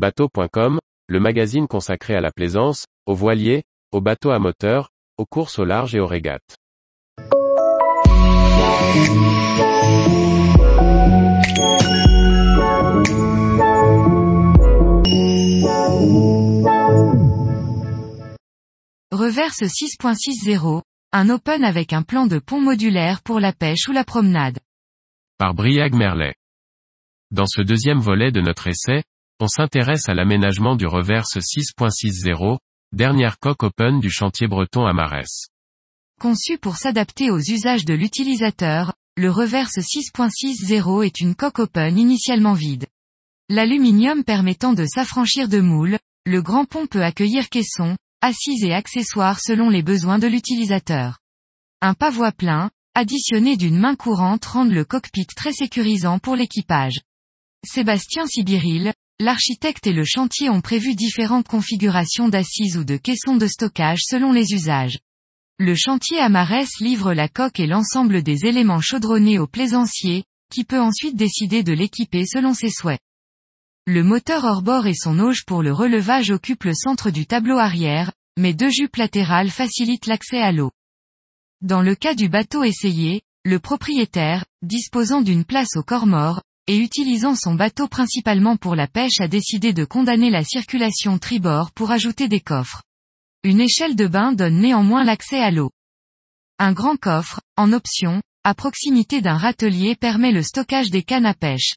Bateau.com, le magazine consacré à la plaisance, aux voiliers, aux bateaux à moteur, aux courses au large et aux régates. Reverse 6.60, un open avec un plan de pont modulaire pour la pêche ou la promenade. Par Briag Merlet. Dans ce deuxième volet de notre essai, on s'intéresse à l'aménagement du reverse 6.60, dernière coque open du chantier breton à Marès. Conçu pour s'adapter aux usages de l'utilisateur, le reverse 6.60 est une coque open initialement vide. L'aluminium permettant de s'affranchir de moules, le grand pont peut accueillir caissons, assises et accessoires selon les besoins de l'utilisateur. Un pavois plein, additionné d'une main courante rendent le cockpit très sécurisant pour l'équipage. Sébastien Sibiril, l'architecte et le chantier ont prévu différentes configurations d'assises ou de caissons de stockage selon les usages. Le chantier Amarès livre la coque et l'ensemble des éléments chaudronnés au plaisancier, qui peut ensuite décider de l'équiper selon ses souhaits. Le moteur hors-bord et son auge pour le relevage occupent le centre du tableau arrière, mais deux jupes latérales facilitent l'accès à l'eau. Dans le cas du bateau essayé, le propriétaire, disposant d'une place au corps mort, et utilisant son bateau principalement pour la pêche a décidé de condamner la circulation tribord pour ajouter des coffres. Une échelle de bain donne néanmoins l'accès à l'eau. Un grand coffre, en option, à proximité d'un râtelier permet le stockage des cannes à pêche.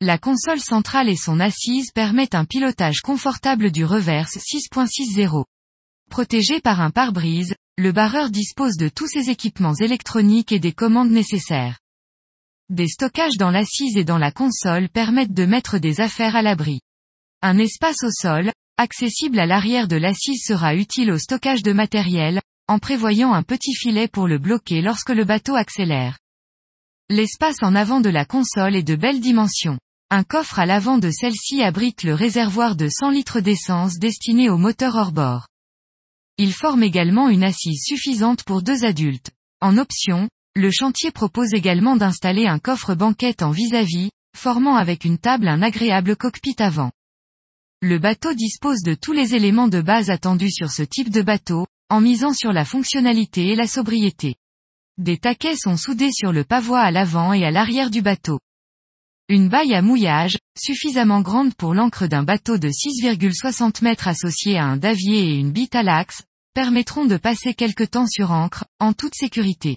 La console centrale et son assise permettent un pilotage confortable du reverse 6.60. Protégé par un pare-brise, le barreur dispose de tous ses équipements électroniques et des commandes nécessaires. Des stockages dans l'assise et dans la console permettent de mettre des affaires à l'abri. Un espace au sol, accessible à l'arrière de l'assise sera utile au stockage de matériel, en prévoyant un petit filet pour le bloquer lorsque le bateau accélère. L'espace en avant de la console est de belles dimensions. Un coffre à l'avant de celle-ci abrite le réservoir de 100 litres d'essence destiné au moteur hors-bord. Il forme également une assise suffisante pour deux adultes. En option, le chantier propose également d'installer un coffre banquette en vis-à-vis, formant avec une table un agréable cockpit avant. Le bateau dispose de tous les éléments de base attendus sur ce type de bateau, en misant sur la fonctionnalité et la sobriété. Des taquets sont soudés sur le pavois à l'avant et à l'arrière du bateau. Une baille à mouillage, suffisamment grande pour l'encre d'un bateau de 6,60 mètres associé à un davier et une bite à l'axe, permettront de passer quelque temps sur encre, en toute sécurité.